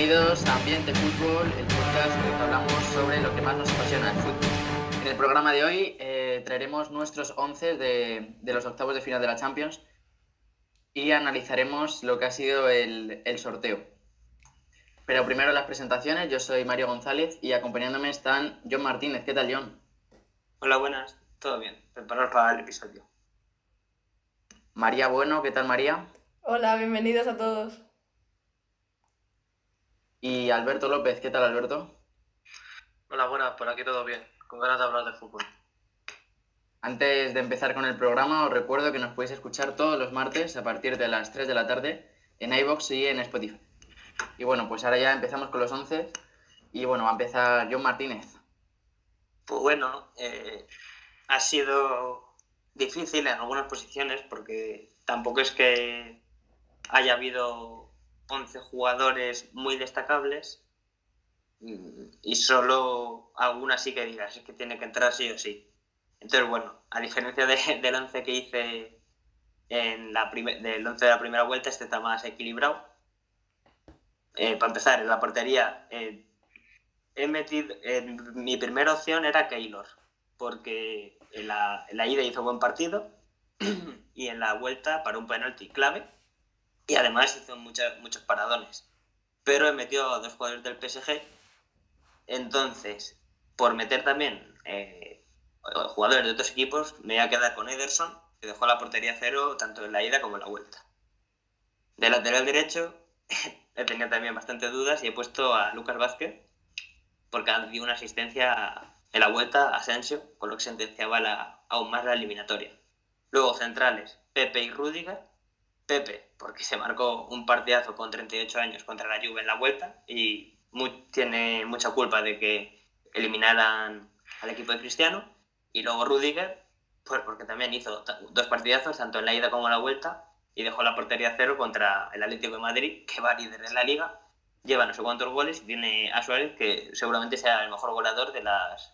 Bienvenidos a Ambiente Fútbol, el podcast en el que hablamos sobre lo que más nos apasiona, el fútbol. En el programa de hoy eh, traeremos nuestros 11 de, de, los octavos de final de la Champions y analizaremos lo que ha sido el, el sorteo. Pero primero las presentaciones, yo soy Mario González y acompañándome están John Martínez. ¿Qué tal, John? Hola, buenas. Todo bien. Preparar para el episodio. María Bueno, ¿qué tal, María? Hola, bienvenidos a todos. Y Alberto López, ¿qué tal, Alberto? Hola, buenas. Por aquí todo bien. Con ganas de hablar de fútbol. Antes de empezar con el programa, os recuerdo que nos podéis escuchar todos los martes a partir de las 3 de la tarde en iBox y en Spotify. Y bueno, pues ahora ya empezamos con los 11. Y bueno, va a empezar John Martínez. Pues bueno, eh, ha sido difícil en algunas posiciones porque tampoco es que haya habido 11 jugadores muy destacables y solo algunas sí que digas, es que tiene que entrar sí o sí. Entonces, bueno, a diferencia de, del 11 que hice en la del 11 de la primera vuelta, este está más equilibrado. Eh, para empezar, en la portería, eh, he metido, mi primera opción era Keylor, porque en la, en la, ida hizo buen partido y en la vuelta para un penalti clave y además hizo muchos paradones. Pero he metido a dos jugadores del PSG, entonces, por meter también eh, jugadores de otros equipos, me voy a quedar con Ederson, que dejó la portería cero tanto en la ida como en la vuelta. De lateral derecho, he tenido también bastante dudas y he puesto a Lucas Vázquez, porque ha dio una asistencia en la vuelta a Asensio, con lo que sentenciaba la, aún más la eliminatoria. Luego centrales, Pepe y Rudiger. Pepe, porque se marcó un partidazo con 38 años contra la Juve en la vuelta y muy, tiene mucha culpa de que eliminaran al equipo de Cristiano. Y luego Rudiger, pues porque también hizo dos partidazos, tanto en la ida como en la vuelta, y dejó la portería cero contra el Atlético de Madrid, que va líder en la liga, lleva no sé cuántos goles y tiene a Suárez, que seguramente sea el mejor goleador de las.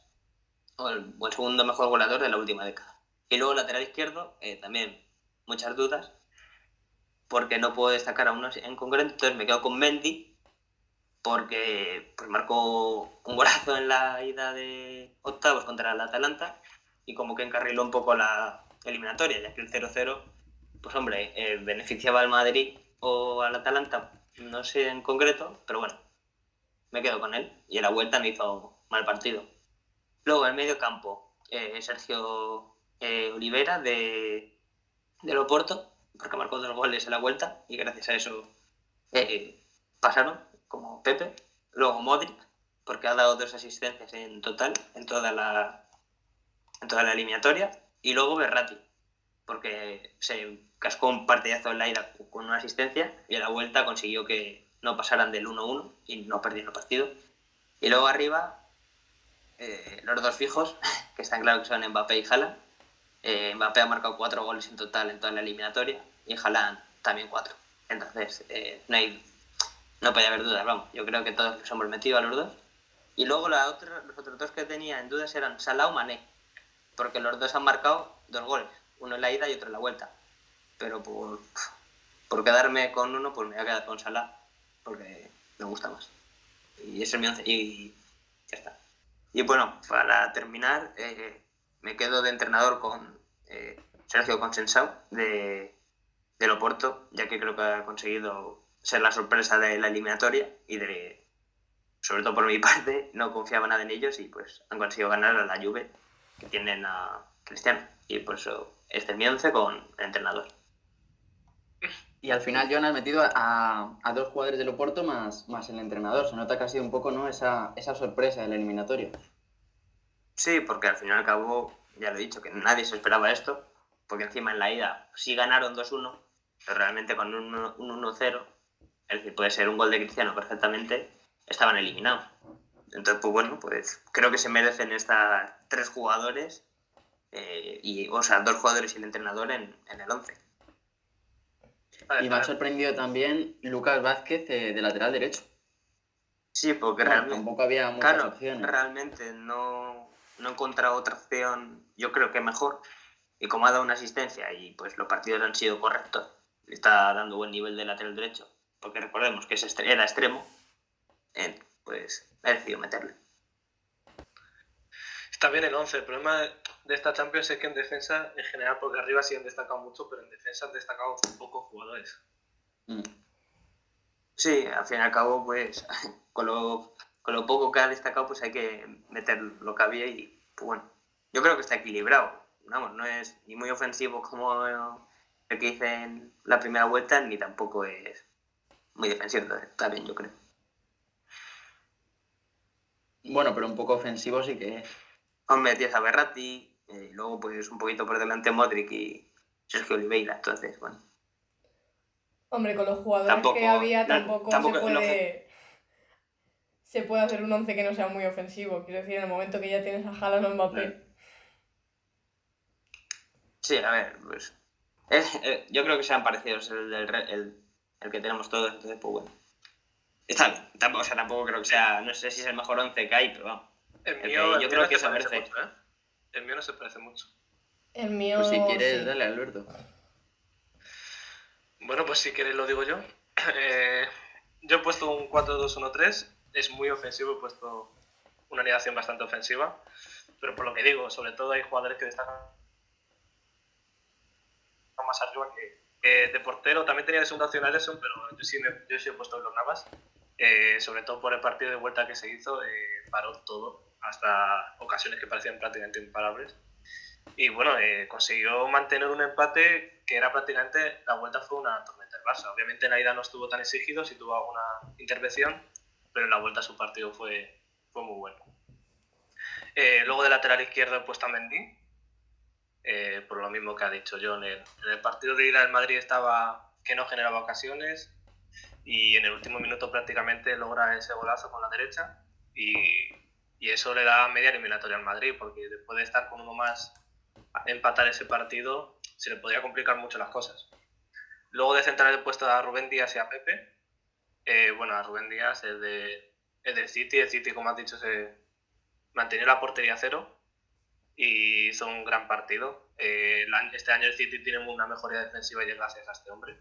o el, o el segundo mejor goleador de la última década. Y luego lateral izquierdo, eh, también muchas dudas, porque no puedo destacar a uno en concreto, entonces me quedo con Mendy, porque pues, marcó un golazo en la ida de octavos contra el Atalanta y como que encarriló un poco la eliminatoria, ya que el 0-0, pues hombre, eh, beneficiaba al Madrid o al Atalanta, no sé en concreto, pero bueno, me quedo con él y en la vuelta me hizo mal partido. Luego en medio campo, eh, Sergio eh, Olivera de, de Oporto, porque marcó dos goles en la vuelta y gracias a eso eh, pasaron, como Pepe. Luego Modric, porque ha dado dos asistencias en total en toda la, en toda la eliminatoria. Y luego Berratti, porque se cascó un partidazo en la ida con una asistencia y en la vuelta consiguió que no pasaran del 1-1 y no perdieron el partido. Y luego arriba, eh, los dos fijos, que están claros que son Mbappé y Haaland, eh, Mbappé ha marcado cuatro goles en total en toda la eliminatoria y Haaland también cuatro. Entonces, eh, no, hay, no puede haber dudas, vamos. Yo creo que todos nos hemos metido a los dos. Y luego la otra, los otros dos que tenía en dudas eran Salah o Mané, porque los dos han marcado dos goles, uno en la ida y otro en la vuelta. Pero por, por quedarme con uno, pues me voy a quedar con Salah, porque me gusta más. Y ese es mi once, y ya está. Y bueno, para terminar, eh, me quedo de entrenador con eh, Sergio Consensao de, de Loporto, ya que creo que ha conseguido ser la sorpresa de la eliminatoria y de, sobre todo por mi parte, no confiaba nada en ellos y pues han conseguido ganar a la Juve que tienen a Cristiano. Y por eso este es mi once con entrenador. Y al final, John, has metido a, a, dos jugadores del Oporto más, más el entrenador. Se nota que ha sido un poco ¿no? esa, esa sorpresa del eliminatorio. Sí, porque al fin y al cabo, ya lo he dicho, que nadie se esperaba esto, porque encima en la ida sí ganaron 2-1, pero realmente con un 1-0, es decir, puede ser un gol de Cristiano perfectamente, estaban eliminados. Entonces, pues bueno, pues creo que se merecen estas tres jugadores, eh, y, o sea, dos jugadores y el entrenador en, en el 11. Y me ha sorprendido también Lucas Vázquez eh, de lateral derecho. Sí, porque Bueno, realmente, tampoco había muchas claro, opciones. realmente no, no he encontrado otra opción, yo creo que mejor. Y como ha dado una asistencia y pues los partidos han sido correctos, le está dando buen nivel de lateral derecho, porque recordemos que es estre- era extremo, eh, pues he decidido meterle. Está bien el 11. El problema de esta Champions es que en defensa, en general, porque arriba sí han destacado mucho, pero en defensa han destacado pocos jugadores. Mm. Sí, al fin y al cabo, pues con lo, con lo poco que ha destacado, pues hay que meter lo que había y, pues bueno, yo creo que está equilibrado. Vamos, no es ni muy ofensivo como el que hice en la primera vuelta, ni tampoco es muy defensivo. Está bien, yo creo. Bueno, pero un poco ofensivo sí que es. Hombre, tienes a Berratti, y luego pues un poquito por delante Modric y Sergio Oliveira, entonces, bueno. Hombre, con los jugadores que había tampoco, se puede... Se puede hacer un once que no sea muy ofensivo. Quiero decir, en el momento que ya tienes a Haaland o Mbappé. Sí, a ver, pues... Eh, yo creo que sean parecidos el, el, el, que tenemos todos, entonces, pues bueno. Está bien. Tampoco, o sea, tampoco creo que sea... No sé si es el mejor once que hay, pero vamos. El mío, yo creo que se merece. Mucho, ¿eh? El mío no se parece mucho. El mío. Pues si quieres, dale, Alberto. Bueno, pues si quieres lo digo yo. Eh, yo he puesto un 4-2-1-3. Es muy ofensivo, he puesto una alineación bastante ofensiva. Pero por lo que digo, sobre todo hay jugadores que destacan más arriba que, de portero. También tenía de segunda opción Ederson, pero yo sí, yo sí he puesto los Navas. Eh, sobre todo por el partido de vuelta que se hizo, eh, paró todo hasta ocasiones que parecían prácticamente imparables. Y bueno, eh, consiguió mantener un empate que era prácticamente, la vuelta fue una tormenta del Barça. Obviamente en la ida no estuvo tan exigido, sí tuvo alguna intervención, pero en la vuelta su partido fue, fue muy bueno. Eh, luego de lateral izquierdo he puesto a Mendy, eh, por lo mismo que ha dicho John. En el, partido de ida el Madrid estaba que no generaba ocasiones y en el último minuto prácticamente logra ese golazo con la derecha y y eso le da media eliminatoria al Madrid, porque después de estar con uno más, empatar ese partido, se le podría complicar mucho las cosas. Luego de centrar el puesto a Rubén Díaz y a Pepe, eh, bueno, a Rubén Díaz es, de, del City, el City, como has dicho, se mantenía la portería cero y hizo un gran partido. Eh, este año el City tiene una mejoría defensiva y gracias a este hombre.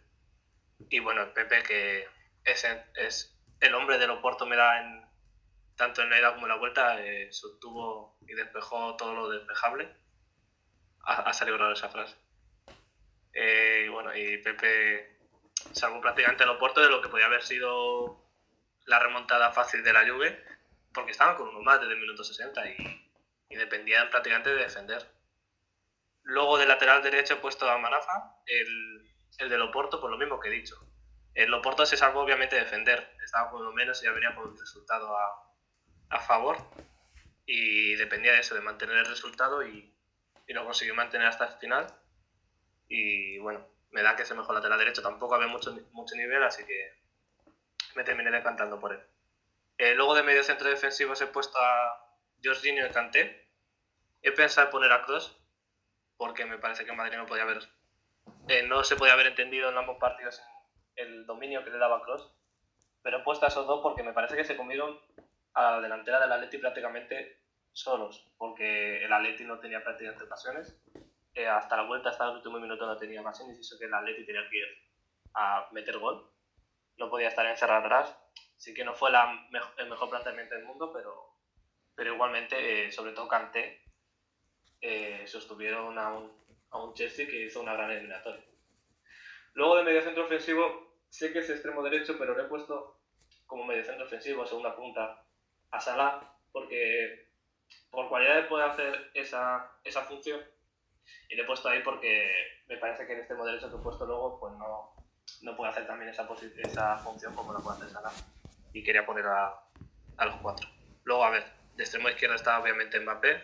Y bueno, Pepe, que es, es el hombre de Oporto, me da en, tanto en la ida como en la vuelta, eh, sostuvo y despejó todo lo despejable. Ha, salido raro esa frase. Eh, y bueno, y Pepe salvó prácticamente el Oporto de lo que podía haber sido la remontada fácil de la Juve, porque estaban con uno más desde el minuto 60 y, y dependían prácticamente de defender. Luego de lateral derecho puesto a Manafa, el, el del Oporto, por lo mismo que he dicho. El Oporto se salvó obviamente de defender, estaba con lo menos y ya venía con un resultado a, a favor y dependía de eso, de mantener el resultado y, y lo consiguió mantener hasta el final. Y bueno, me da que es el mejor lateral derecho, tampoco había mucho, mucho nivel, así que me terminé decantando por él. Eh, luego de medio centro defensivo he puesto a Jorginho y Kanté. He pensado en poner a Cross, porque me parece que Madrid no podía haber, eh, no se podía haber entendido en ambos partidos el dominio que le daba Cross. Pero he puesto a esos dos porque me parece que se comieron a la delantera del Atleti prácticamente solos, porque el Atleti no tenía prácticamente ocasiones. Eh, hasta la vuelta, hasta el último minuto no tenía más y eso que el Atleti tenía que ir a meter gol. No podía estar encerrado atrás. Sí que no fue la el mejor planteamiento del mundo, pero, pero igualmente, eh, sobre todo Kanté, eh, sostuvieron a un, a un Chelsea que hizo una gran eliminatoria. Luego de medio centro ofensivo, sé que es extremo derecho, pero lo he puesto como medio centro ofensivo, segunda punta, a Salah porque por cualidades puede hacer esa, esa función y le he puesto ahí porque me parece que en este modelo que he puesto luego pues no, no puede hacer también esa, función como la puede hacer y quería poner a, a los cuatro. Luego, a ver, de extremo izquierdo está obviamente Mbappé,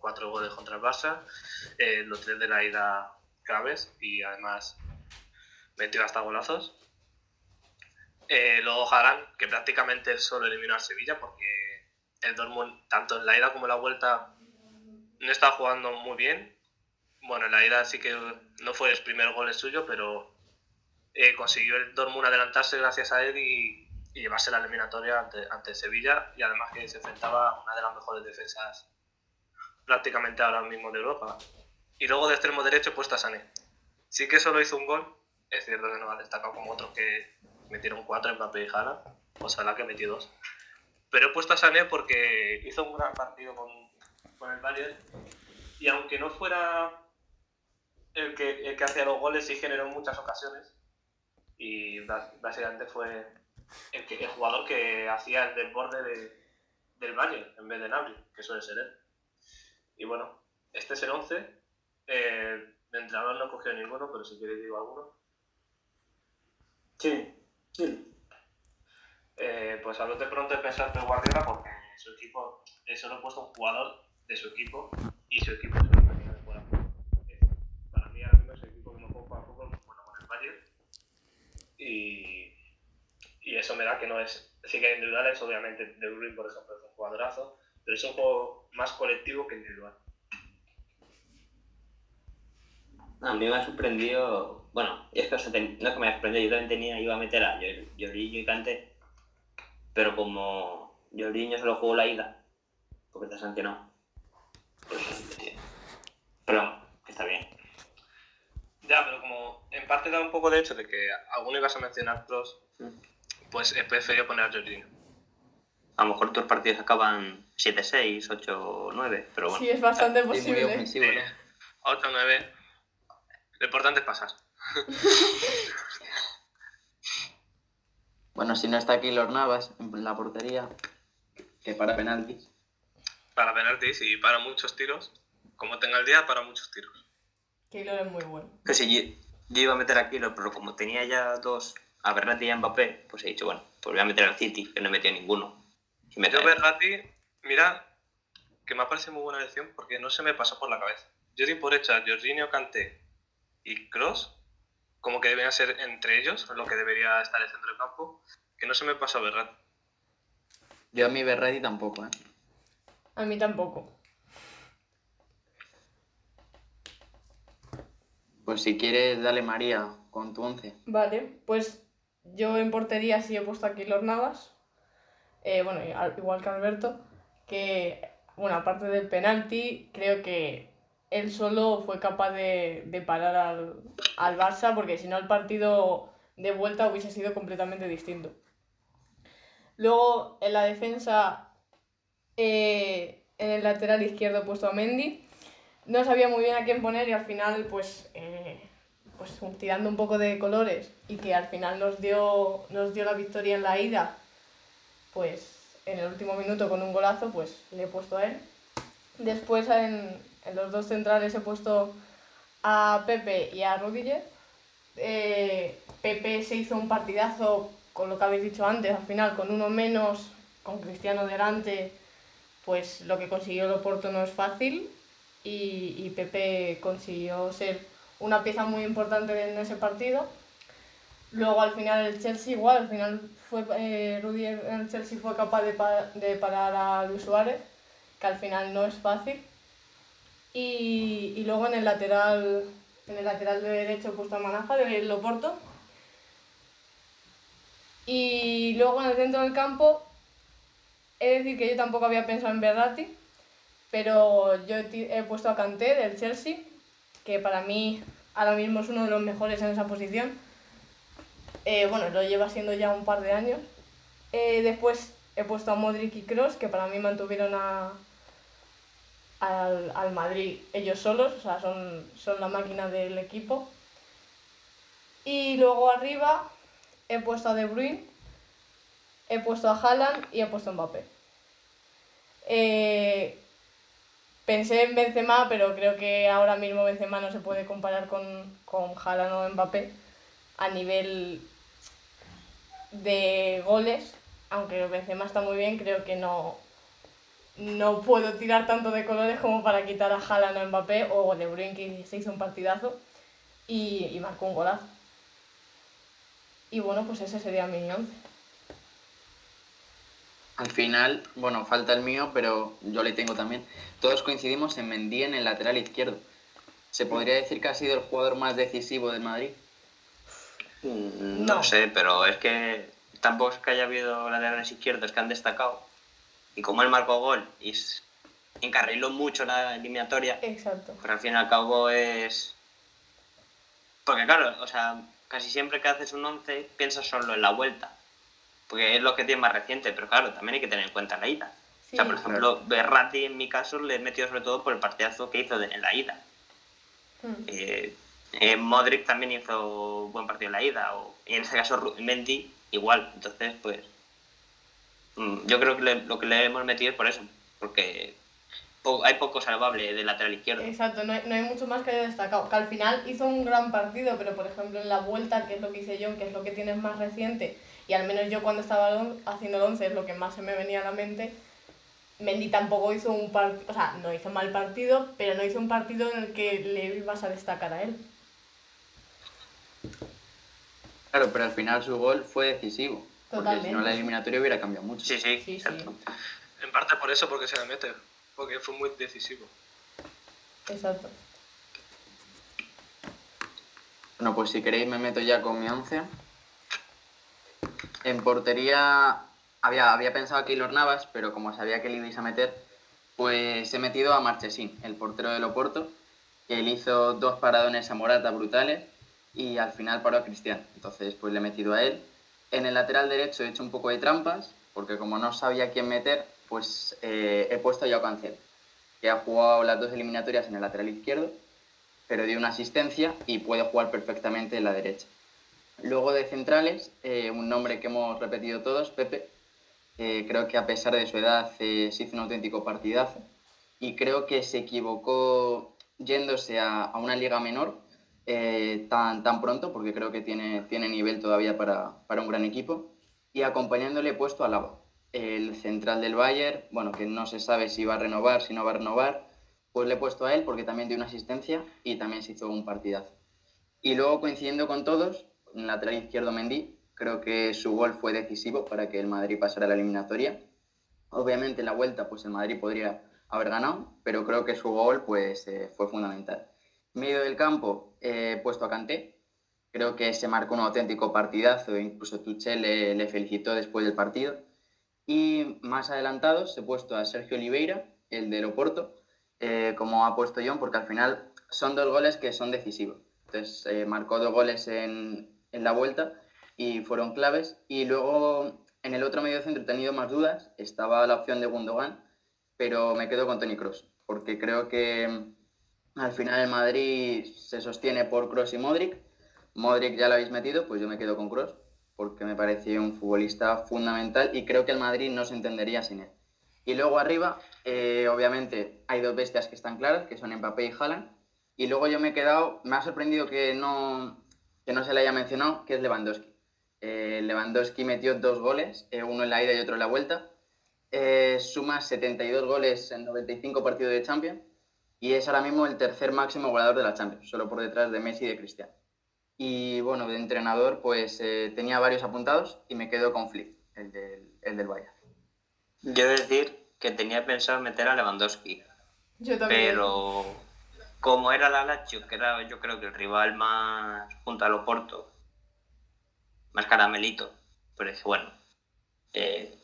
cuatro goles contra el Barça, eh, los tres de la ida claves y además metió hasta golazos. Eh, luego Haran, que prácticamente solo eliminó a Sevilla porque el Dortmund, tanto en la ida como en la vuelta, no estaba jugando muy bien. Bueno, en la ida sí que no fue el primer gol suyo, pero eh, consiguió el Dortmund adelantarse gracias a él y, llevarse la eliminatoria ante, ante, Sevilla y además que se enfrentaba a una de las mejores defensas prácticamente ahora mismo de Europa. Y luego de extremo derecho puesto a Sané. Sí que solo hizo un gol, es cierto que no ha destacado como otros que metieron cuatro en papel y Jala, o Salah que metió dos. Pero he puesto a Sané porque hizo un gran partido con, con el Bayern y aunque no fuera el que, el que hacía los goles, sí generó en muchas ocasiones y básicamente fue el, que, el jugador que hacía el desborde de, del Bayern en vez de Nabri, que suele ser él. Y bueno, este es el 11. Eh, de entrenador no he cogido ninguno, pero si queréis digo alguno. Sí, sí. Eh, pues a lo de pronto he pensado en Guardiola porque su equipo, solo he puesto un jugador de su equipo y su equipo es el de fuera. Para mí ahora mismo es el equipo que me poco a poco bueno, con el Bayern y, y eso me da que no es, sí que individuales, obviamente De Bruyne por ejemplo es un jugadorazo, pero es un juego más colectivo que individual. A mí me ha sorprendido, bueno, es que no es que me ha sorprendido, yo también tenía, iba a meter a Llorillo y Cante, pero como Llorillo solo jugó la ida, porque está sancionado, pero que está bien. Ya, pero como en parte da un poco de hecho de que alguno ibas a mencionar pros, mm. pues he preferido poner a Jorginho. A lo mejor tus partidos acaban 7-6, 8-9, pero bueno. Sí, es bastante posible. 8-9. Lo importante es pasar. bueno, si no está aquí los Navas en la portería, que para penaltis. Para penaltis y para muchos tiros. Como tenga el día, para muchos tiros. Keylor es muy bueno. Que si yo, iba a meter a Keylor, pero como tenía ya dos, a Berratti y a Mbappé, pues he dicho, bueno, pues voy a meter al City, que no he metido ninguno. Y yo Berratti, mira, que me ha parecido muy buena elección porque no se me pasó por la cabeza. Yo di por hecho a Jorginho Kanté y Cross, como que deben ser entre ellos lo que debería estar el centro del campo, que no se me pasó a Berratti. Yo a mi Berratti tampoco, ¿eh? A mí tampoco. Pues si quieres, dale María con tu once. Vale, pues yo en portería sí he puesto aquí los Navas. Eh, bueno, igual que Alberto. Que, bueno, aparte del penalti, creo que él solo fue capaz de, parar al, al, Barça, porque si no el partido de vuelta hubiese sido completamente distinto. Luego en la defensa, eh, en el lateral izquierdo he puesto a Mendy no sabía muy bien a quién poner y al final, pues, eh, pues tirando un poco de colores y que al final nos dio, nos dio la victoria en la ida, pues en el último minuto con un golazo, pues le he puesto a él. Después en, los dos centrales he puesto a Pepe y a Rudiger. Eh, Pepe se hizo un partidazo con lo que habéis dicho antes, al final con uno menos, con Cristiano delante, pues lo que consiguió el Oporto no es fácil y, Pepe consiguió ser una pieza muy importante en ese partido. Luego al final el Chelsea igual, al final fue eh, el Chelsea fue capaz de, de, parar a Luis Suárez, que al final no es fácil. Y, y, luego en el lateral en el lateral de derecho puesto Manaja de Loporto. Y luego en el centro del campo, he de decir que yo tampoco había pensado en Berratti, pero yo he puesto a Kanté del Chelsea, que para mí ahora mismo es uno de los mejores en esa posición. Eh, bueno, lo lleva siendo ya un par de años. Eh, después he puesto a Modric y Cross, que para mí mantuvieron a, al, al, Madrid ellos solos, o sea, son, son la máquina del equipo. Y luego arriba he puesto a De Bruyne, he puesto a Haaland y he puesto a Mbappé. Eh, Pensé en Benzema, pero creo que ahora mismo Benzema no se puede comparar con, con Haaland o Mbappé a nivel de goles, aunque Benzema está muy bien, creo que no, no puedo tirar tanto de colores como para quitar a Haaland o Mbappé o De Bruyne que se hizo un partidazo y, y marcó un golazo. Y bueno, pues ese sería mi once. Al final, bueno, falta el mío, pero yo le tengo también. Todos coincidimos en Mendy en el lateral izquierdo. ¿Se podría decir que ha sido el jugador más decisivo de Madrid? Mm, no, sé, pero es que tampoco es que haya habido laterales izquierdos que han destacado. Y como él marcó gol y encarriló mucho la eliminatoria, Exacto. pues al fin y al cabo es... Porque claro, o sea, casi siempre que haces un 11 piensas solo en la vuelta porque es lo que tiene más reciente, pero claro, también hay que tener en cuenta la ida. Sí, o sea, por ejemplo, Berratti en mi caso le he metido sobre todo por el partidazo que hizo de- en la ida. Mm. Eh, eh, Modric también hizo buen partido en la ida, o, y en este caso Mendy igual. Entonces, pues, mm, yo creo que le- lo que le hemos metido es por eso, porque po- hay poco salvable del lateral izquierdo. Exacto, no hay, no hay mucho más que haya destacado. Que al final hizo un gran partido, pero por ejemplo en la vuelta, que es lo que hice yo, que es lo que tienes más reciente, y al menos yo cuando estaba haciendo el 11 es lo que más se me venía a la mente, Mendy tampoco hizo un partido, o sea, no hizo mal partido, pero no hizo un partido en el que le ibas a destacar a él. Claro, pero al final su gol fue decisivo. Porque si no Totalmente. la eliminatoria hubiera cambiado mucho. Sí, sí, Sí, exacto. En parte por eso, porque se le mete. Porque fue muy decisivo. Exacto. Bueno, pues si queréis me meto ya con mi 11. En portería había, había pensado a Keylor Navas, pero como sabía que le ibais a meter, pues he metido a Marchesín, el portero del Oporto, que él hizo dos paradones a Morata brutales y al final paró a Cristian. Entonces pues le he metido a él. En el lateral derecho he hecho un poco de trampas, porque como no sabía quién meter, pues eh, he puesto a Joao Cancelo, que ha jugado las dos eliminatorias en el lateral izquierdo pero dio una asistencia y puede jugar perfectamente en la derecha. Luego de centrales, eh, un nombre que hemos repetido todos, Pepe. Creo que a pesar de su edad eh, se hizo un auténtico partidazo y creo que se equivocó yéndose a, una liga menor eh, tan, tan pronto, porque creo que tiene, tiene nivel todavía para, para un gran equipo. Y acompañándole puesto a Lava, el central del Bayern, bueno, que no se sabe si va a renovar, si no va a renovar, pues le he puesto a él porque también dio una asistencia y también se hizo un partidazo. Y luego coincidiendo con todos, en lateral izquierdo Mendy, creo que su gol fue decisivo para que el Madrid pasara a la eliminatoria. Obviamente en la vuelta pues el Madrid podría haber ganado, pero creo que su gol pues eh, fue fundamental. Medio del campo eh, puesto a Kanté, creo que se marcó un auténtico partidazo, e incluso Tuchel le, le felicitó después del partido. Y más adelantados he puesto a Sergio Oliveira, el del Oporto, eh, como ha puesto John, porque al final son dos goles que son decisivos. Entonces eh, marcó dos goles en, en, la vuelta y fueron claves. Y luego en el otro medio centro he tenido más dudas. Estaba la opción de Gundogan, pero me quedo con Tony Cross, porque creo que mm, al final el Madrid se sostiene por Cross y Modric. Modric ya lo habéis metido, pues yo me quedo con Cross, porque me pareció un futbolista fundamental y creo que el Madrid no se entendería sin él. Y luego arriba, eh, obviamente, hay dos bestias que están claras, que son Mbappé y Haaland. Y luego yo me he quedado, me ha sorprendido que no, que no se le haya mencionado, que es Lewandowski. Eh, Lewandowski metió dos goles, eh, uno en la ida y otro en la vuelta. Eh, suma 72 goles en 95 partidos de Champions y es ahora mismo el tercer máximo goleador de la Champions, solo por detrás de Messi y de Cristiano. Y bueno, de entrenador, pues eh, tenía varios apuntados y me quedo con Flick, el del, el del Bayern. Yo he de decir que tenía pensado meter a Lewandowski, Yo también. pero como era la Lazio, que era yo creo que el rival más junto al Oporto, más caramelito, pues dije, bueno, eh,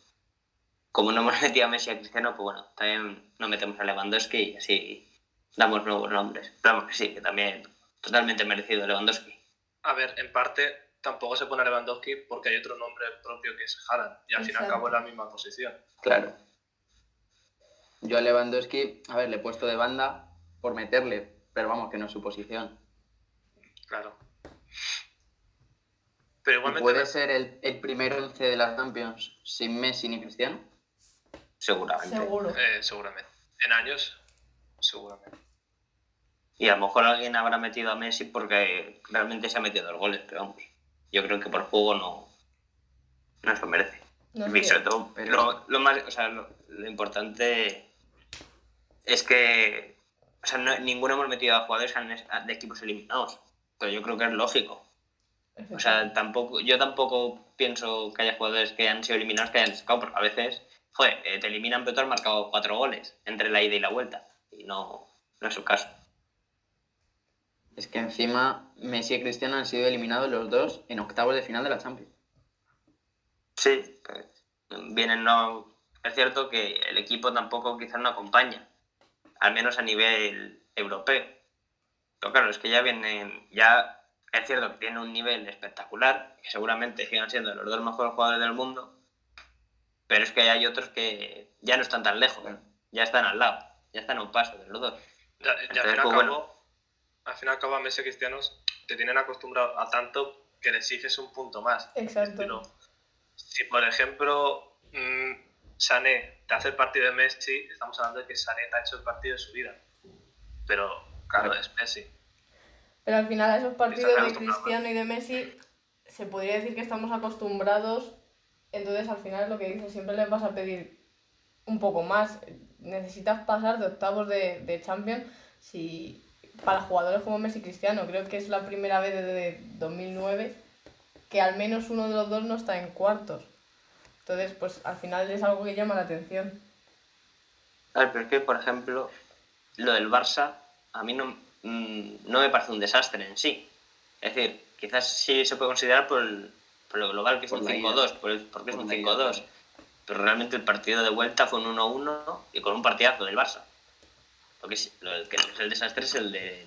como no hemos metido a Messi y a Cristiano, pues bueno, también no metemos a Lewandowski y así damos nuevos nombres. Pero vamos que sí, que también totalmente merecido Lewandowski. A ver, en parte tampoco se pone a Lewandowski porque hay otro nombre propio que es Haaland y al fin y al cabo es la misma posición. Claro. Yo a Lewandowski, a ver, le he puesto de banda por meterle, pero vamos, que no es su posición. Claro. Pero ¿Y igualmente puede ser el, el primer once de las Champions sin Messi ni Cristiano? Seguramente. Seguro. eh, seguramente. En años, seguramente. Y a lo mejor alguien habrá metido a Messi porque realmente se ha metido dos goles, pero vamos. Yo creo que por juego no, no se lo merece. No y sé. sobre todo, pero- lo, lo más, o sea, lo, lo importante es que o sea, no- ninguno hemos metido a jugadores de equipos eliminados. Pero yo creo que es lógico. O sea, tampoco, yo tampoco pienso que haya jugadores que han sido eliminados que hayan destacado, porque a veces, joder, eh, te eliminan pero tú has marcado cuatro goles entre la ida y la vuelta. Y no, no es su caso. Es que encima Messi y Cristiano han sido eliminados los dos en octavos de final de la Champions. Sí, pues, vienen no. Es cierto que el equipo tampoco quizás no acompaña, al menos a nivel europeo. Pero claro, es que ya vienen, ya Es cierto que tiene un nivel espectacular, que seguramente sigan siendo los dos mejores jugadores del mundo, pero es que hay otros que ya no están tan lejos, ya están al lado, ya están a un paso de los dos. Ya, ya al, Entonces, fin y al, pues, cabo, bueno. al fin y al cabo a Messi Cristianos te tienen acostumbrado a tanto que le exiges un punto más. Exacto. Pero si, por ejemplo, mm, Sané te hace el partido de Messi, estamos hablando de que Sané te ha hecho el partido de su vida. Pero, claro, es Messi. Pero al final a esos partidos de. Cristiano y de Messi se podría decir que estamos acostumbrados, entonces al final lo que dices, siempre les vas a pedir un poco más. Necesitas pasar de octavos de, de Champions si para jugadores como Messi y Cristiano, creo que es la primera vez desde 2009 que al menos uno de los dos no está en cuartos. Entonces, pues al final es algo que llama la atención. A ver, pero es que, por ejemplo, lo del Barça a mí no, mm, no me parece un desastre en sí. Es decir, quizás sí se puede considerar por, el- por lo global que es Por un la 5-2, por el- porque es Por un la ida, 5-2. Pero realmente el partido de vuelta fue un 1-1 y con un partidazo del Barça. Porque sí, lo el que es el desastre es el de,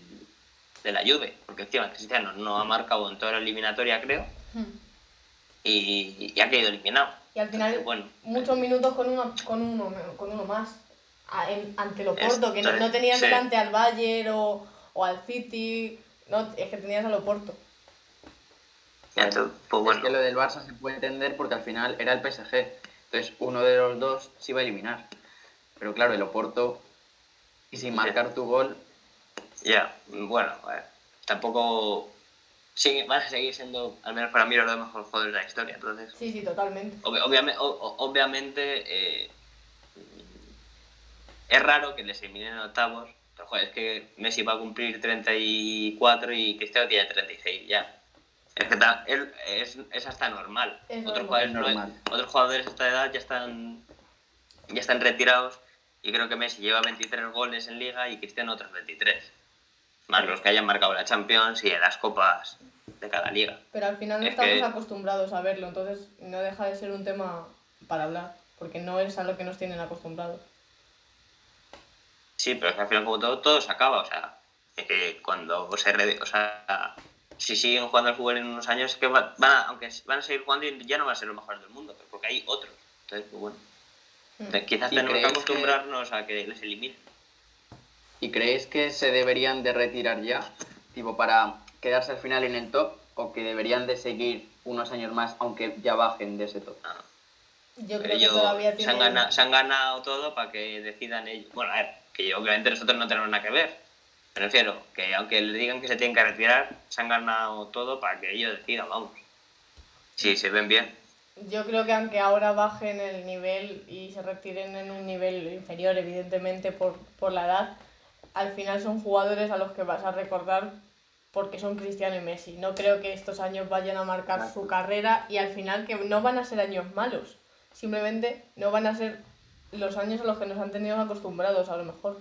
de la Juve, porque encima Cristiano no ha marcado en toda la eliminatoria, creo, y, y ha quedado eliminado. Y al final, Entonces, bueno, muchos minutos con uno, con uno, con uno más. A- en- ante el Oporto, que no, tenías sí. delante al Bayern o, o al City. No, es que tenías al Oporto. entonces, pues bueno. Es que lo del Barça se puede entender porque al final era el PSG. Entonces uno de los dos se iba a eliminar. Pero claro, el Oporto, y sin marcar tu gol, Ya, bueno, a tampoco sigue, van a seguir siendo, al menos para mí, los dos mejores jugadores de la historia. Entonces, Sí, sí, totalmente. obvi- obviamente, obviamente eh, es raro que les eliminen en octavos, pero joder, es que Messi va a cumplir 34 y Cristiano tiene 36 ya. Es que ta- él- es, es hasta normal. Es otros, normal. Jugadores, no- Normal. otros jugadores de esta edad ya están, ya están retirados y creo que Messi lleva 23 goles en liga y Cristiano otros 23. Más los que hayan marcado la Champions y en las copas de cada liga. Pero al final no Es estamos que- acostumbrados a verlo, entonces no deja de ser un tema para hablar, porque no es a lo que nos tienen acostumbrados. Sí, pero es que al final como todo, todo se acaba. O sea, es que cuando se... re- O sea, si siguen jugando al fútbol en unos años, es que va- van a, aunque van a seguir jugando y ya no van a ser los mejores del mundo, pero porque hay otros. Entonces, pues bueno. Mm. Te- Quizás ¿Y tenemos que- acostumbrarnos a que les eliminen. ¿Y creéis que se deberían de retirar ya? Tipo, para quedarse al final en el top, o que deberían de seguir unos años más, aunque ya bajen de ese top. Yo creo Ellos que todavía se, tienen... han ganado, se han ganado todo para que decidan ellos. Bueno, a ver, que obviamente nosotros no tenemos nada que ver. Me refiero que aunque le digan que se tienen que retirar, se han ganado todo para que ellos decidan, vamos. Si se ven bien. Yo creo que aunque ahora bajen el nivel y se retiren en un nivel inferior, evidentemente por, por la edad, al final son jugadores a los que vas a recordar porque son Cristiano y Messi. No creo que estos años vayan a marcar su carrera y al final que no van a ser años malos. Simplemente no van a ser los años a los que nos han tenido acostumbrados, a lo mejor.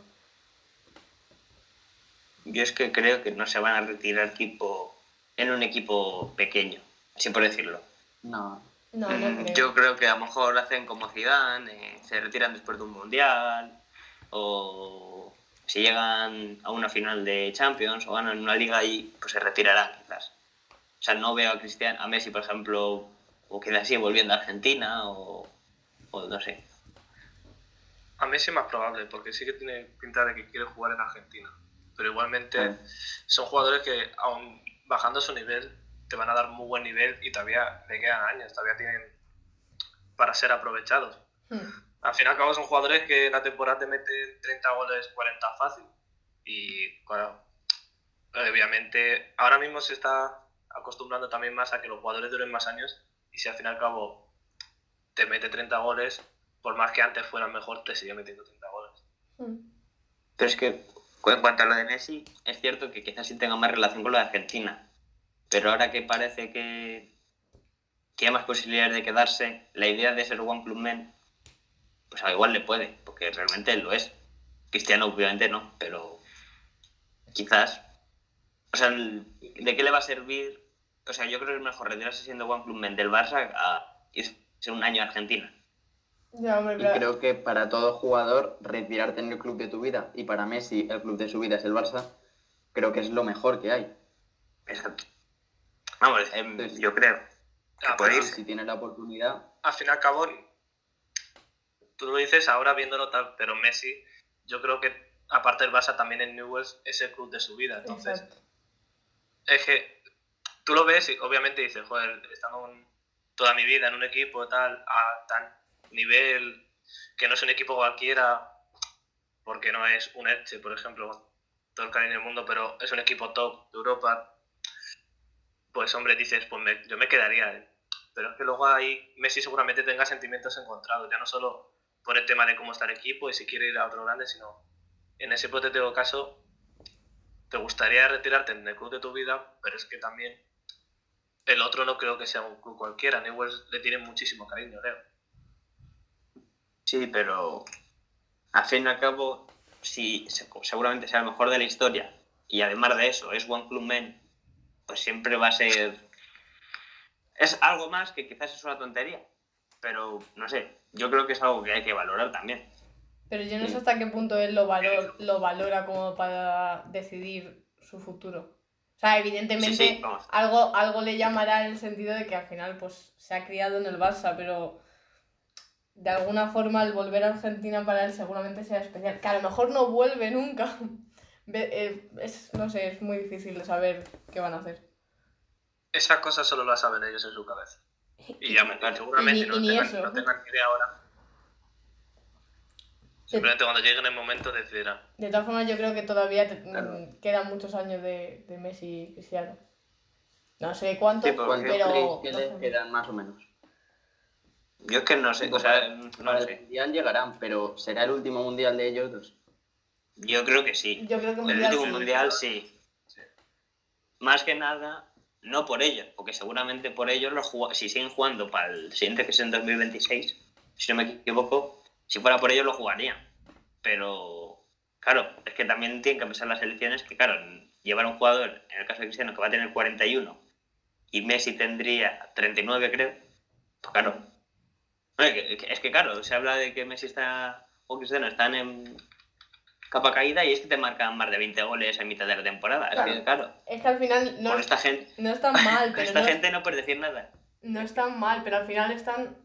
Yo es que creo que no se van a retirar tipo en un equipo pequeño, así por decirlo. No. No, no Mm, creo. Yo creo que a lo mejor hacen como Zidane, eh, se retiran después de un mundial, o si llegan a una final de Champions o ganan una liga y pues se retirarán quizás. O sea, no veo a Cristian, a Messi, por ejemplo, o quizás así volviendo a Argentina o, o no sé. A Messi es más probable, porque sí que tiene pinta de que quiere jugar en Argentina. Pero igualmente Ah. son jugadores que, aun bajando su nivel, te van a dar muy buen nivel y todavía le quedan años, todavía tienen para ser aprovechados. Hmm. Al fin y al cabo son jugadores que en la temporada te meten 30 goles, 40 fácil. Y claro, obviamente ahora mismo se está acostumbrando también más a que los jugadores duren más años y si al fin y al cabo te mete 30 goles, por más que antes fueran mejor, te sigue metiendo 30 goles. Hmm. Pero es que en cuanto a lo de Messi, es cierto que quizás sí tenga más relación con lo de Argentina. Pero ahora que parece que, que hay más posibilidades de quedarse, la idea de ser One Club Men, pues a igual le puede, porque realmente él lo es. Cristiano obviamente no, pero quizás. O sea, ¿de qué le va a servir? O sea, yo creo que es mejor retirarse siendo One Club del Barça a irse un año a Argentina. Ya, Y creo que para todo jugador, retirarte en el club de tu vida, y para Messi el club de su vida es el Barça, creo que es lo mejor que hay. Exacto. Vamos, Sí, sí. yo creo. que Ah, puede pero irse. Si tiene la oportunidad, al fin y al cabo, tú lo dices ahora viéndolo tal, pero Messi, yo creo que aparte del Barça también en Newell's es el club de su vida. Entonces, Exacto. es que tú lo ves y obviamente dices, joder, estando un- toda mi vida en un equipo tal, a tan nivel que no es un equipo cualquiera, porque no es un Elche, por ejemplo, todo el cariño del mundo, pero es un equipo top de Europa, pues hombre, dices, pues me- yo me quedaría. ¿eh? Pero es que luego ahí Messi seguramente tenga sentimientos encontrados, ya no solo por el tema de cómo está el equipo y si quiere ir a otro grande, sino en ese hipotético caso, te gustaría retirarte en el club de tu vida, pero es que también el otro no creo que sea un club cualquiera. Newell's le tiene muchísimo cariño, Leo. Sí, pero al fin y al cabo, se- seguramente sea el mejor de la historia y además de eso es buen club men, pues siempre va a ser... Es algo más que quizás es una tontería, pero no sé, yo creo que es algo que hay que valorar también. Pero yo no sé hasta qué punto él lo, valor, lo valora como para decidir su futuro. O sea, evidentemente Sí, sí, vamos. algo, algo le llamará en el sentido de que al final pues se ha criado en el Barça, pero de alguna forma el volver a Argentina para él seguramente sea especial. Que a lo mejor no vuelve nunca. Eh, es, no sé, es muy difícil de saber qué van a hacer. Esas cosas solo las saben ellos en su cabeza. Y ya me seguramente Y ni- no, y tengan, eso. no tengan ni idea ahora. Simplemente cuando llegue el momento decidirán. De todas formas, yo creo que todavía te- Claro. quedan muchos años de, de Messi y Cristiano. No sé cuántos, Sí, porque- ¿cuántos pero... que les quedan más o menos? Yo es que no sé, o sea, no Para lo el sé. mundial llegarán, pero ¿será el último mundial de ellos dos? Yo creo que sí. Yo creo que El mundial último sí. mundial sí. Sí. Más que nada, no por ellos, porque seguramente por ellos, los si siguen jugando para el siguiente que es en 2026, si no me equivoco, si fuera por ellos lo jugarían. Pero, claro, es que también tienen que pensar las elecciones que, claro, llevar a un jugador, en el caso de Cristiano, que va a tener 41 y Messi tendría 39, creo, pues claro. Es que, claro, se habla de que Messi está o Cristiano están en capa caída y es que te marcan más de 20 goles en mitad de la temporada. Es que, claro, Es que al final no, esta gente, no están mal, pero esta no, gente no puedes decir nada. no están mal, pero al final están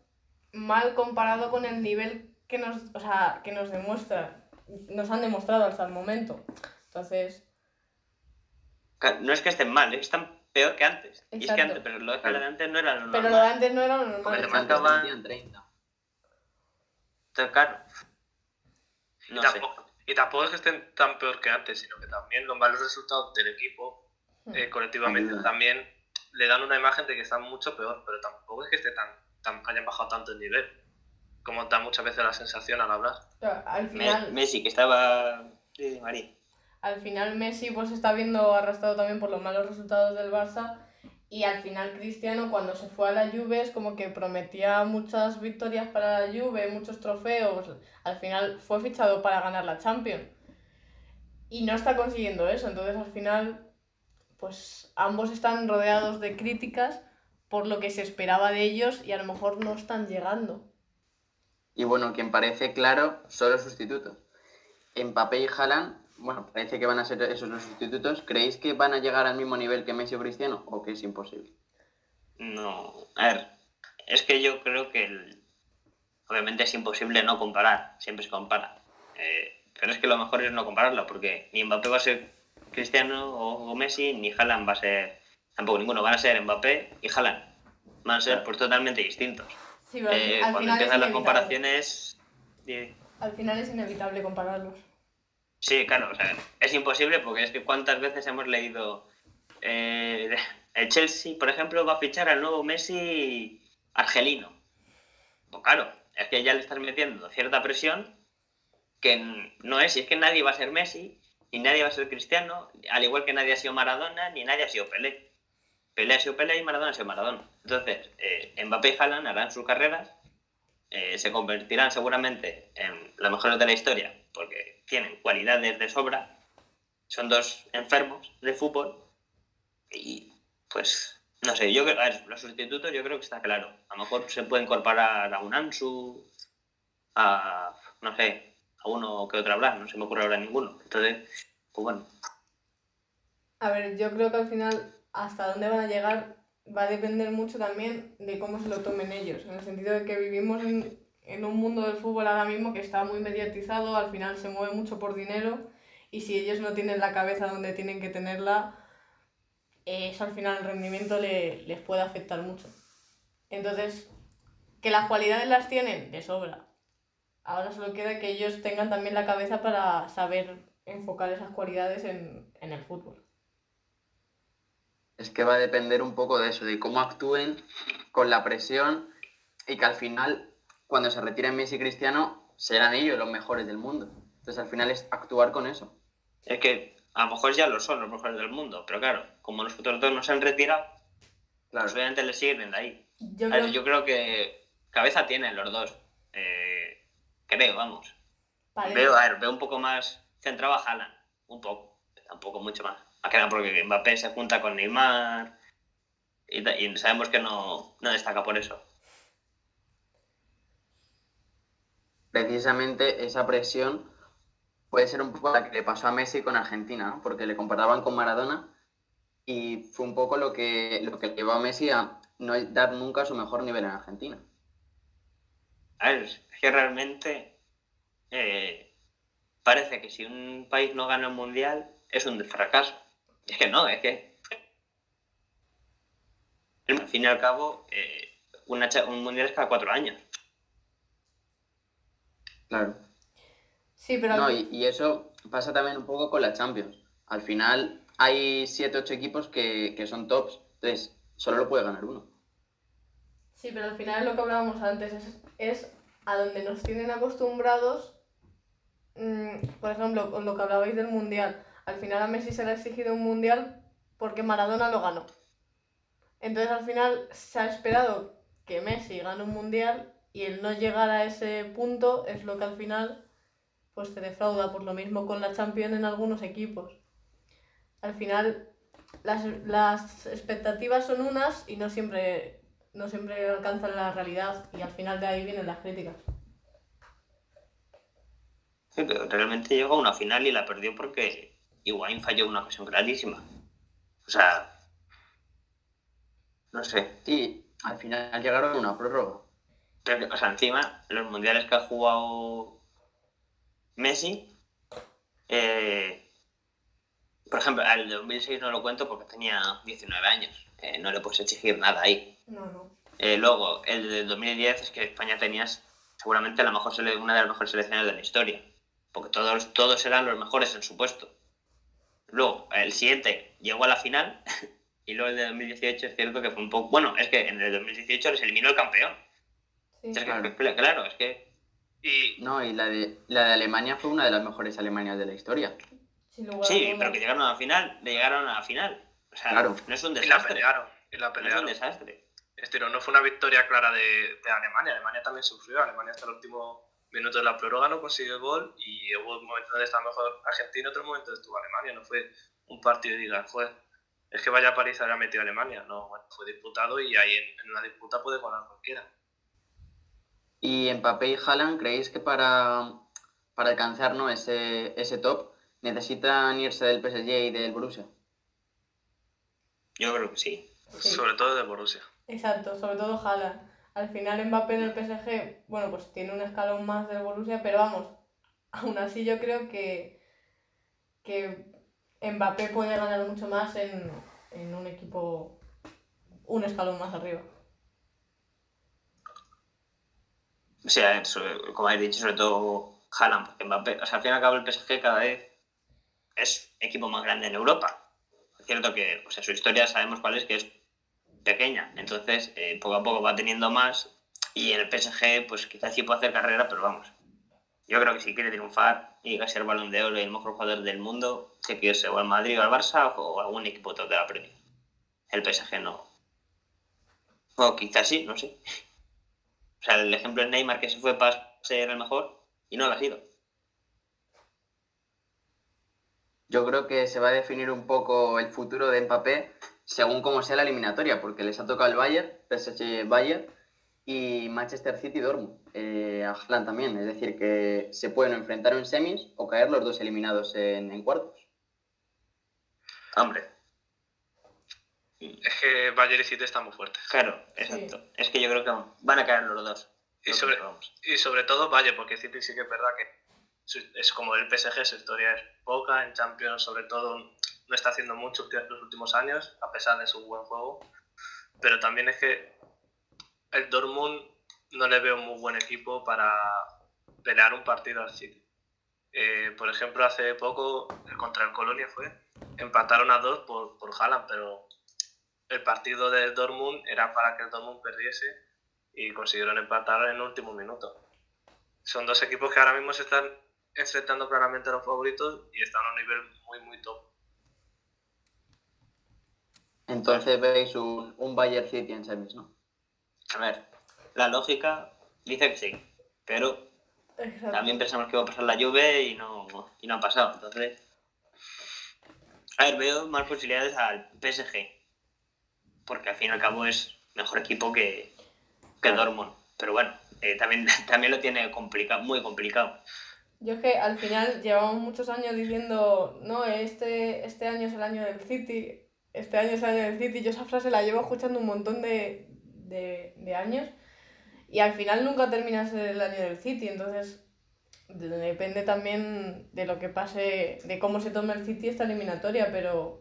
mal comparado con el nivel que nos, o sea, que nos demuestra, nos han demostrado hasta el momento. Entonces, No es que estén mal, es que están peor que antes. Y es que Exacto. antes, pero lo de antes no era lo normal. pero lo de antes no era lo normal. Porque Antes marcaban- metían 30. Entonces, claro. No sé. tampoco, y tampoco es que estén tan peor que antes, sino que también los malos resultados del equipo eh, colectivamente Ayuda. también le dan una imagen de que están mucho peor, pero tampoco es que esté tan, tan- hayan bajado tanto el nivel, como da muchas veces la sensación al hablar. Al final, Messi, que estaba. Sí, María. al final Messi pues se está viendo arrastrado también por los malos resultados del Barça y al final Cristiano cuando se fue a la Juve es como que prometía muchas victorias para la Juve, muchos trofeos, al final fue fichado para ganar la Champions y no está consiguiendo eso, entonces al final pues ambos están rodeados de críticas por lo que se esperaba de ellos y a lo mejor no están llegando. Y bueno, quien parece claro son los sustitutos. Mbappé y Haaland, bueno, parece que van a ser esos los sustitutos. ¿Creéis que van a llegar al mismo nivel que Messi o Cristiano o que es imposible? No. A ver, es que yo creo que. el- Obviamente es imposible no comparar, siempre se compara. Eh, pero es que lo mejor es no compararlo, porque ni Mbappé va a ser Cristiano o, o Messi, ni Haaland va a ser. Tampoco ninguno, van a ser Mbappé y Haaland. Van a ser Claro. pues totalmente distintos. Sí, pero Eh, al cuando final empiezan las comparaciones. Al final es inevitable compararlos. Sí, claro, o sea, es imposible porque es que cuántas veces hemos leído. eh, el Chelsea, por ejemplo, va a fichar al nuevo Messi argelino. Pues claro, es que ya le estás metiendo cierta presión que no es, y es que nadie va a ser Messi, y nadie va a ser Cristiano, al igual que nadie ha sido Maradona, ni nadie ha sido Pelé. Pelé ha sido Pelé y Maradona ha sido Maradona. Entonces, eh, Mbappé y Haaland harán sus carreras, eh, se convertirán seguramente en los mejores de la historia, porque tienen cualidades de sobra, son dos enfermos de fútbol, y pues, no sé, yo creo, a ver, los sustitutos yo creo que está claro. A lo mejor se puede incorporar a un Ansu, a, no sé, a uno que otro habrá, no se me ocurre ahora ninguno. Entonces, pues bueno, A ver, yo creo que al final hasta dónde van a llegar va a depender mucho también de cómo se lo tomen ellos, en el sentido de que vivimos en, en un mundo del fútbol ahora mismo que está muy mediatizado, al final se mueve mucho por dinero y si ellos no tienen la cabeza donde tienen que tenerla, eso al final el rendimiento le- les puede afectar mucho. Entonces, que las cualidades las tienen de sobra. Ahora solo queda que ellos tengan también la cabeza para saber enfocar esas cualidades en, en el fútbol. Es que va a depender un poco de eso, de cómo actúen con la presión y que al final, cuando se retiren Messi y Cristiano, serán ellos los mejores del mundo. Entonces al final es actuar con eso. Es que a lo mejor ya lo son los mejores del mundo, pero claro, como los otros dos no se han retirado, Claro. pues obviamente les siguen de ahí. Yo ver, creo yo creo que cabeza tienen los dos. Eh, creo, vamos. parece- Veo, a ver, veo un poco más centrado a Haaland. Un poco. Tampoco mucho más. Más que nada porque Mbappé se junta con Neymar. Y, y sabemos que no, no destaca por eso. Precisamente esa presión puede ser un poco la que le pasó a Messi con Argentina, porque le comparaban con Maradona y fue un poco lo que, lo que le llevó a Messi a no dar nunca su mejor nivel en Argentina. A ver, es que realmente eh, parece que si un país no gana un mundial es un fracaso. Es que no, es que. Al fin y al cabo, eh, un mundial es cada cuatro años. Claro. Sí, pero No, y, y eso pasa también un poco con la Champions. Al final hay 7-8 equipos que, que son tops, entonces solo lo puede ganar uno. Sí, pero al final lo que hablábamos antes, es, es a donde nos tienen acostumbrados, mm, por ejemplo, con lo que hablabais del Mundial. Al final a Messi se le ha exigido un Mundial porque Maradona lo ganó. Entonces al final se ha esperado que Messi gane un Mundial y el no llegar a ese punto es lo que al final pues te defrauda, por lo mismo con la Champions en algunos equipos. Al final las, las expectativas son unas y no siempre no siempre alcanzan la realidad y al final de ahí vienen las críticas. Sí, pero realmente llegó a una final y la perdió porque Higuaín falló una ocasión clarísima. O sea, no sé. Sí, al final llegaron a una prórroga. Pero o sea, encima, los mundiales que ha jugado Messi, eh, por ejemplo, al de 2006 no lo cuento porque tenía 19 años. Eh, no le puedes exigir nada ahí. No, no. Eh, luego, el de 2010 es que España tenía seguramente la mejor sele- una de las mejores selecciones de la historia. Porque todos, todos eran los mejores en su puesto. Luego, el siguiente llegó a la final. Y luego el de 2018 es cierto que fue un poco. Bueno, es que en el 2018 les eliminó el campeón. Sí. Es que, Claro. cl- claro, es que. Y No, y la de, la de Alemania fue una de las mejores Alemanias de la historia. Sin lugar a Sí, pero que llegaron a la final, le llegaron a la final. O sea, Claro. no es un y la desastre. pelearon. Y la No es un pelearon. desastre. Estilo, no fue una victoria clara de, de Alemania. Alemania también sufrió. Alemania hasta el último minuto de la prórroga no consiguió el gol y hubo un momento donde estaba mejor Argentina y otro momento donde estuvo Alemania. No fue un partido y digas, joder, es que vaya paliza le ha metido Alemania. No, bueno, fue disputado y ahí en, en una disputa puede ganar cualquiera. Y Mbappé y Haaland, ¿creéis que para, para alcanzar ¿no? ese, ese top necesitan irse del PSG y del Borussia? Yo creo que sí. Sí. Sobre todo de Borussia. Exacto, sobre todo Haaland. Al final Mbappé en el PSG, bueno, pues tiene un escalón más del Borussia, pero vamos, aún así yo creo que, que Mbappé puede ganar mucho más en, en un equipo un escalón más arriba. O sea, como habéis dicho, sobre todo Haaland, porque o sea, al fin y al cabo el PSG cada vez es equipo más grande en Europa. Es cierto que, o sea, su historia sabemos cuál es, que es pequeña. Entonces, eh, poco a poco va teniendo más y el PSG, pues quizás sí puede hacer carrera, pero vamos. Yo creo que si quiere triunfar y ser balón de oro y el mejor jugador del mundo, se quiere ser o al Madrid o al Barça o algún equipo top de la Premier. El PSG no. O quizás sí, no sé. O sea, el ejemplo es Neymar que se fue para ser el mejor y no lo ha sido. Yo creo que se va a definir un poco el futuro de Mbappé según cómo sea la eliminatoria, porque les ha tocado el Bayern, PSG Bayern y Manchester City Dortmund. Eh, a Haaland también, es decir, que se pueden enfrentar en semis o caer los dos eliminados en, en cuartos. Hombre. Es que Bayern y City están muy fuertes. Claro, exacto. Es que yo creo que van a caer los dos. Y sobre, y sobre todo Bayern, porque City sí que es verdad que es como el PSG, su historia es poca, en Champions sobre todo no está haciendo mucho los últimos años, a pesar de su buen juego. Pero también es que el Dortmund no le veo un muy buen equipo para pelear un partido al City. Eh, por ejemplo, hace poco, contra el Colonia fue, empataron a dos por, por Haaland, pero el partido del Dortmund era para que el Dortmund perdiese y consiguieron empatar en el último minuto. Son dos equipos que ahora mismo se están enfrentando claramente a los favoritos y están a un nivel muy, muy top. Entonces veis un, un Bayern City en semis, ¿no? A ver, la lógica dice que sí, pero Exacto. también pensamos que va a pasar la Juve y no, y no ha pasado. Entonces, a ver, veo más posibilidades al PSG, porque al fin y al cabo es mejor equipo que, que Dortmund. Pero bueno, eh, también, también lo tiene complicado, muy complicado. Yo es que al final llevamos muchos años diciendo, no, este, este año es el año del City, este año es el año del City. Yo esa frase la llevo escuchando un montón de, de, de años y al final nunca termina de ser el año del City. Entonces de- depende también de lo que pase, de cómo se tome el City esta eliminatoria, pero,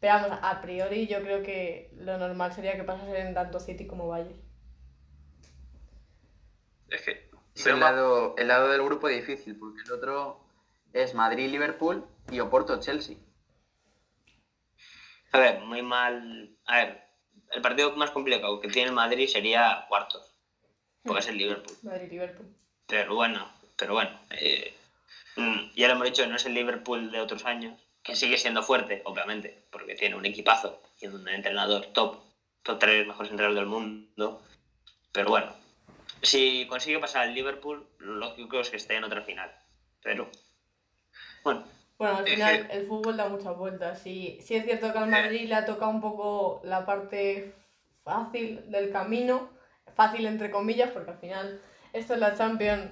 pero vamos, a priori yo creo que lo normal sería que pasase en tanto City como Bayern. Es que Es el lado, el lado del grupo difícil, porque el otro es Madrid-Liverpool y Oporto-Chelsea. A ver, muy mal. A ver, el partido más complicado que tiene el Madrid sería cuartos, porque es el Liverpool. Madrid-Liverpool. Pero bueno, pero bueno. eh, mm, ya lo hemos dicho, no es el Liverpool de otros años, que sigue siendo fuerte, obviamente, porque tiene un equipazo y un entrenador top, top 3 mejores entrenadores del mundo. Pero bueno, si consigue pasar al Liverpool, lo lógico es que esté en otra final. Pero bueno, Bueno, al Es final que- el fútbol da muchas vueltas. Sí, sí es cierto que al Madrid le ha tocado un poco la parte fácil del camino, fácil entre comillas, porque al final esto es la Champions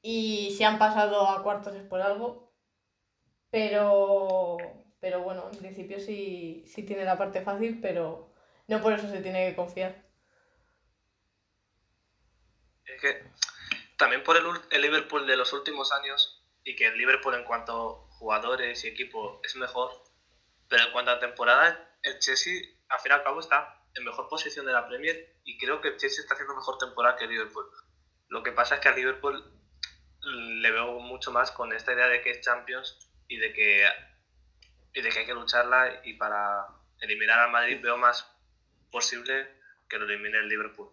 y si han pasado a cuartos es por algo. Pero, pero bueno, en principio sí, sí tiene la parte fácil, pero no por eso se tiene que confiar. Es que también por el, el Liverpool de los últimos años y que el Liverpool en cuanto a jugadores y equipo es mejor, pero en cuanto a temporada, el Chelsea al fin y al cabo está en mejor posición de la Premier y creo que el Chelsea está haciendo mejor temporada que el Liverpool. Lo que pasa es que al Liverpool le veo mucho más con esta idea de que es Champions y de que, y de que hay que lucharla y para eliminar al Madrid veo más posible que lo elimine el Liverpool.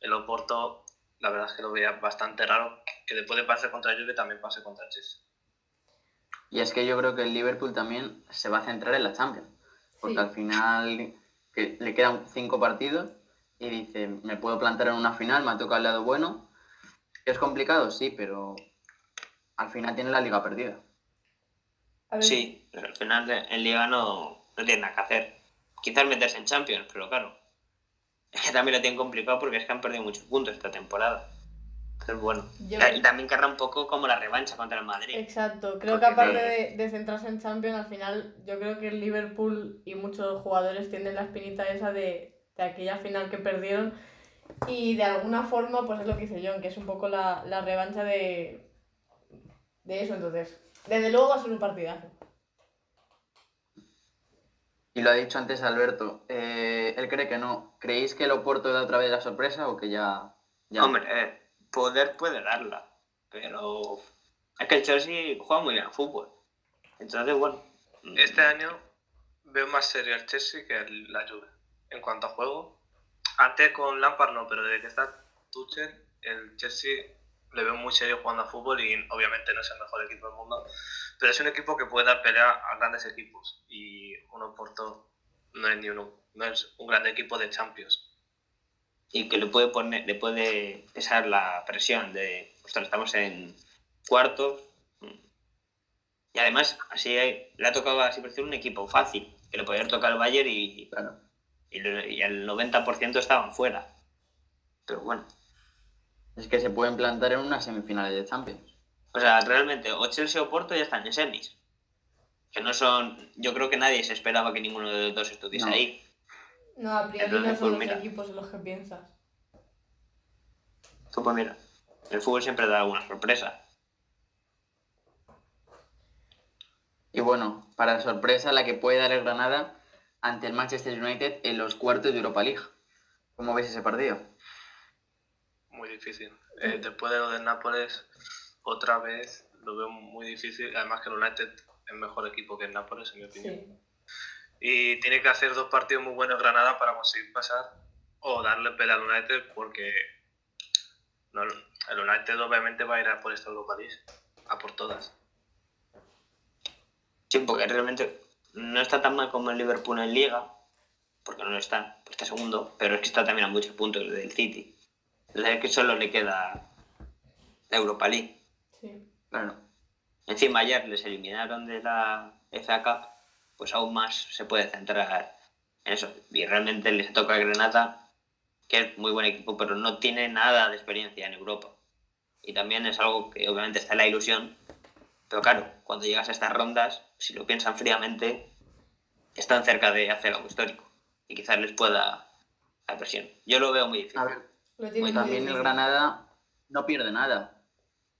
El Oporto la verdad es que lo veía bastante raro que después de pasar contra Juve también pase contra el Chelsea. Y es que yo creo que el Liverpool también se va a centrar en la Champions. Porque Sí. al final que le quedan cinco partidos y dice, me puedo plantar en una final, me ha tocado el lado bueno. ¿Es complicado? Sí, pero al final tiene la liga perdida. Sí, pero al final en Liga no, no tiene nada que hacer. Quizás meterse en Champions, pero claro. Es que también lo tienen complicado porque es que han perdido muchos puntos esta temporada. Entonces, bueno. Yo- Y también querrá un poco como la revancha contra el Madrid. Exacto, creo Porque que aparte de, de centrarse en Champions, al final yo creo que el Liverpool y muchos jugadores tienen la espinita esa de, de aquella final que perdieron y de alguna forma pues es lo que hice John, que es un poco la, la revancha de, de eso, entonces desde luego va a ser un partidazo. Y lo ha dicho antes Alberto, eh, él cree que no. ¿Creéis que el Oporto da otra vez la sorpresa o que ya... ya Hombre, eh, poder puede darla, pero es que el Chelsea juega muy bien al fútbol. Entonces, bueno. Este año veo más serio el Chelsea que el- la Juve en cuanto a juego. Antes con Lampard no, pero desde que está Tuchel, el Chelsea le veo muy serio jugando a fútbol y obviamente no es el mejor equipo del mundo, pero es un equipo que puede dar pelea a grandes equipos y uno Porto no es ni uno, no es un gran equipo de Champions. y que le puede poner, le puede pesar la presión de, ostras, estamos en cuartos. Y además, así hay- le ha tocado así por decir un equipo fácil, que le podía haber tocado el Bayern y, Claro. y, y el 90% estaban fuera. Pero bueno, Es que se pueden plantar en unas semifinales de Champions. o sea, realmente, o Chelsea o Porto ya están en semis. Que no son. Yo creo que nadie se esperaba que ninguno de los dos estuviese No. ahí. No, a priori Entonces, no son pues los mira. equipos en los que piensas. Tú, pues mira, el fútbol siempre da alguna sorpresa. Y bueno, para sorpresa, la que puede dar el Granada ante el Manchester United en los cuartos de Europa League. ¿Cómo ves ese partido? Muy difícil. Eh, después de lo del Nápoles, otra vez lo veo muy difícil. Además que el United es mejor equipo que el Nápoles, en mi opinión. Sí. Y tiene que hacer dos partidos muy buenos Granada para conseguir pasar o darle pelea al United porque no, el United obviamente va a ir a por esta Europa League, a por todas. Sí, porque realmente no está tan mal como el Liverpool en Liga, porque no lo está, está segundo, pero es que está también a muchos puntos del City. Es que solo le queda la Europa League. Sí. Claro. Encima ayer les eliminaron de la FA Cup, pues aún más se puede centrar en eso. Y realmente les toca a Granada, que es muy buen equipo, pero no tiene nada de experiencia en Europa. Y también es algo que obviamente está en la ilusión, pero claro, cuando llegas a estas rondas, si lo piensan fríamente, están cerca de hacer algo histórico. Y quizás les pueda la presión. Yo lo veo muy difícil. A ver, Lo tiene pues muy también el difícil. Granada no pierde nada.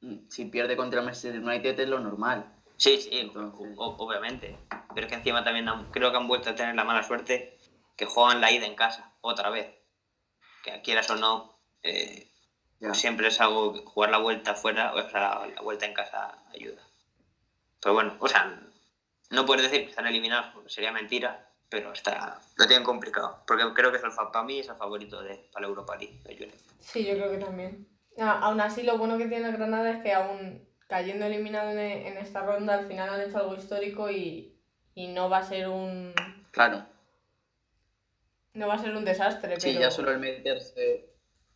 Mm, Si pierde contra el Manchester United es lo normal. Sí, sí, Entonces- obviamente. Pero es que encima también han- creo que han vuelto a tener la mala suerte que juegan la ida en casa, otra vez. Que quieras o no, eh, Ya. pues siempre es algo, que jugar la vuelta fuera, o sea, la vuelta en casa ayuda. Pero bueno, o sea, no puedes decir que están eliminados, porque sería mentira, pero está, lo tienen complicado. Porque creo que es el, para mí es el favorito de, para la Europa League. el United. Sí, yo creo que también. A- aún así, lo bueno que tiene el Granada es que aún cayendo eliminado en, en esta ronda, al final han hecho algo histórico y, y no va a ser un Claro. no va a ser un desastre, Sí, pero ya solo el meterse,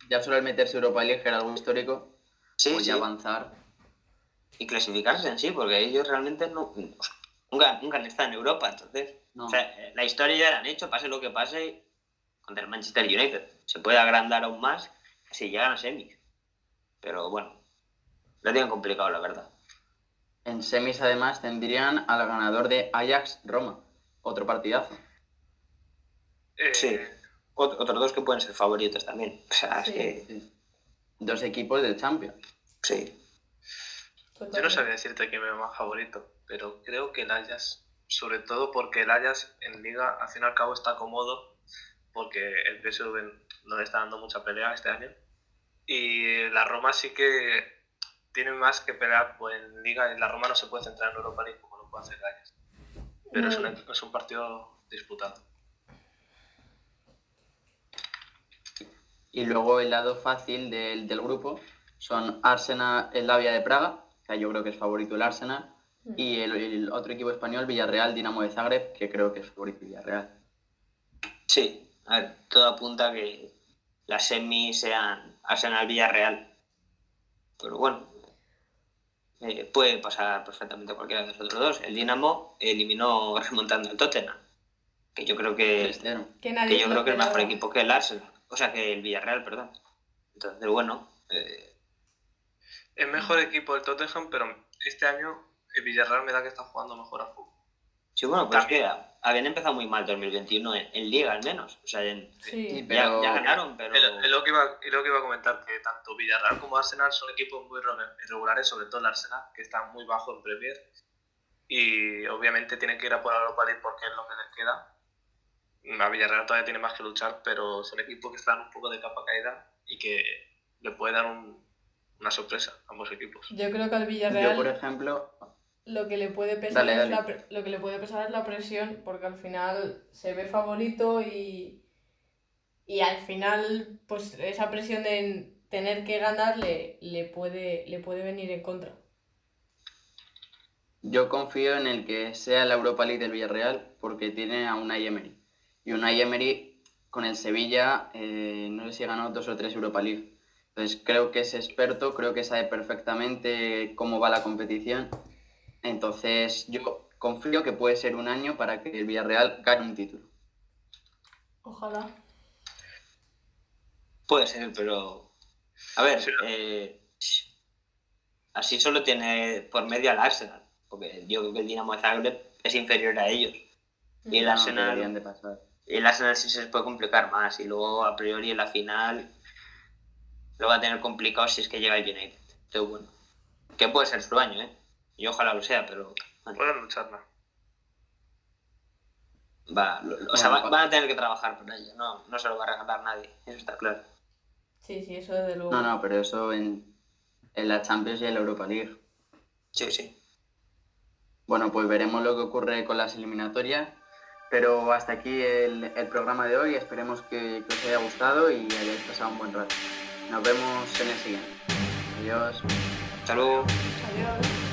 ya solo el meterse Europa League era algo histórico, Sí, pues sí. avanzar. y clasificarse en sí, porque ellos realmente no, nunca, nunca han estado en Europa, entonces, No. o sea, eh, la historia ya la han hecho, pase lo que pase, contra el Manchester United. Se puede agrandar aún más si llegan a semis. Pero bueno, lo tienen complicado, la verdad. En semis además tendrían al ganador de Ajax Roma. Otro partidazo. Eh, Sí. Ot- otros dos que pueden ser favoritos también. O sea, Sí. es que, Sí. Dos equipos del Champions. sí. Yo no sabía decirte quién me más favorito, pero creo que el Ajax, sobre todo porque el Ajax en Liga, al fin y al cabo, está cómodo, porque el PSV no le está dando mucha pelea este año. Y la Roma sí que tiene más que pelear pues, en Liga, y la Roma no se puede centrar en Europa League como lo puede hacer el Ajax. Pero es, un, es un partido disputado. Y luego el lado fácil del, del grupo son Arsenal, el Lavia de Praga, que yo creo que es favorito el Arsenal, Mm. Y el, el otro equipo español, Villarreal, Dinamo de Zagreb, que creo que es favorito Villarreal. Sí, a ver, todo apunta a que las semis sean Arsenal Villarreal. Pero bueno, eh, puede pasar perfectamente cualquiera de los otros dos. El Dinamo eliminó remontando al Tottenham, que yo creo que, 3-0. Que nadie que yo creo que es mejor esperaba. equipo que el Arsenal, o sea que el Villarreal, perdón. Entonces, bueno, eh, Es mejor equipo el Tottenham, pero este año el Villarreal me da que está jugando mejor al fútbol. sí, bueno, pero es También. que habían empezado muy mal 2021 en, en Liga al menos. O sea, en- Sí. Ya, pero- ya ganaron, pero... Es lo- es lo que iba, es lo que iba a comentar, que tanto Villarreal como Arsenal son equipos muy irre- irregulares, sobre todo el Arsenal, que está muy bajo en Premier. Y obviamente tienen que ir a por la Europa League porque es lo que les queda. A Villarreal todavía tiene más que luchar, pero son equipos que están un poco de capa caída y que le puede dar un- una sorpresa a ambos equipos. Yo creo que al Yo, Villarreal por ejemplo, lo que le puede pesar Dale, es dale. la pre- lo que le puede pesar es la presión, porque al final se ve favorito y y al final pues esa presión de tener que ganar le, le puede le puede venir en contra. yo confío en el que sea la Europa League del Villarreal porque tiene a Unai Emery. Y Unai Emery con el Sevilla, eh, no sé si ganó dos o tres Europa League. Entonces creo que es experto, creo que sabe perfectamente cómo va la competición. Entonces yo confío que puede ser un año para que el Villarreal gane un título. Ojalá. Puede ser, pero. A ver, Sí. eh, así solo tiene por medio al Arsenal. Porque yo creo que el Dinamo de Zagreb es inferior a ellos. Y el No, Arsenal, de pasar. el Arsenal sí se les puede complicar más. Y luego, a priori, en la final lo va a tener complicado si es que llega el United. Entonces, bueno, que puede ser su año, ¿eh? Y ojalá lo sea, pero bueno, Pueden lucharla. va, lo- lo- o sea, va- van a tener que trabajar por ello. No, no se lo va a regalar nadie, eso está claro. Sí, sí, eso desde luego. No, no, pero eso en, en la Champions y en la Europa League. Sí, sí. Bueno, pues veremos lo que ocurre con las eliminatorias. Pero hasta aquí el, el programa de hoy. Esperemos que, que os haya gustado y hayáis pasado un buen rato. Nos vemos en el siguiente. Adiós. Hasta luego. Adiós.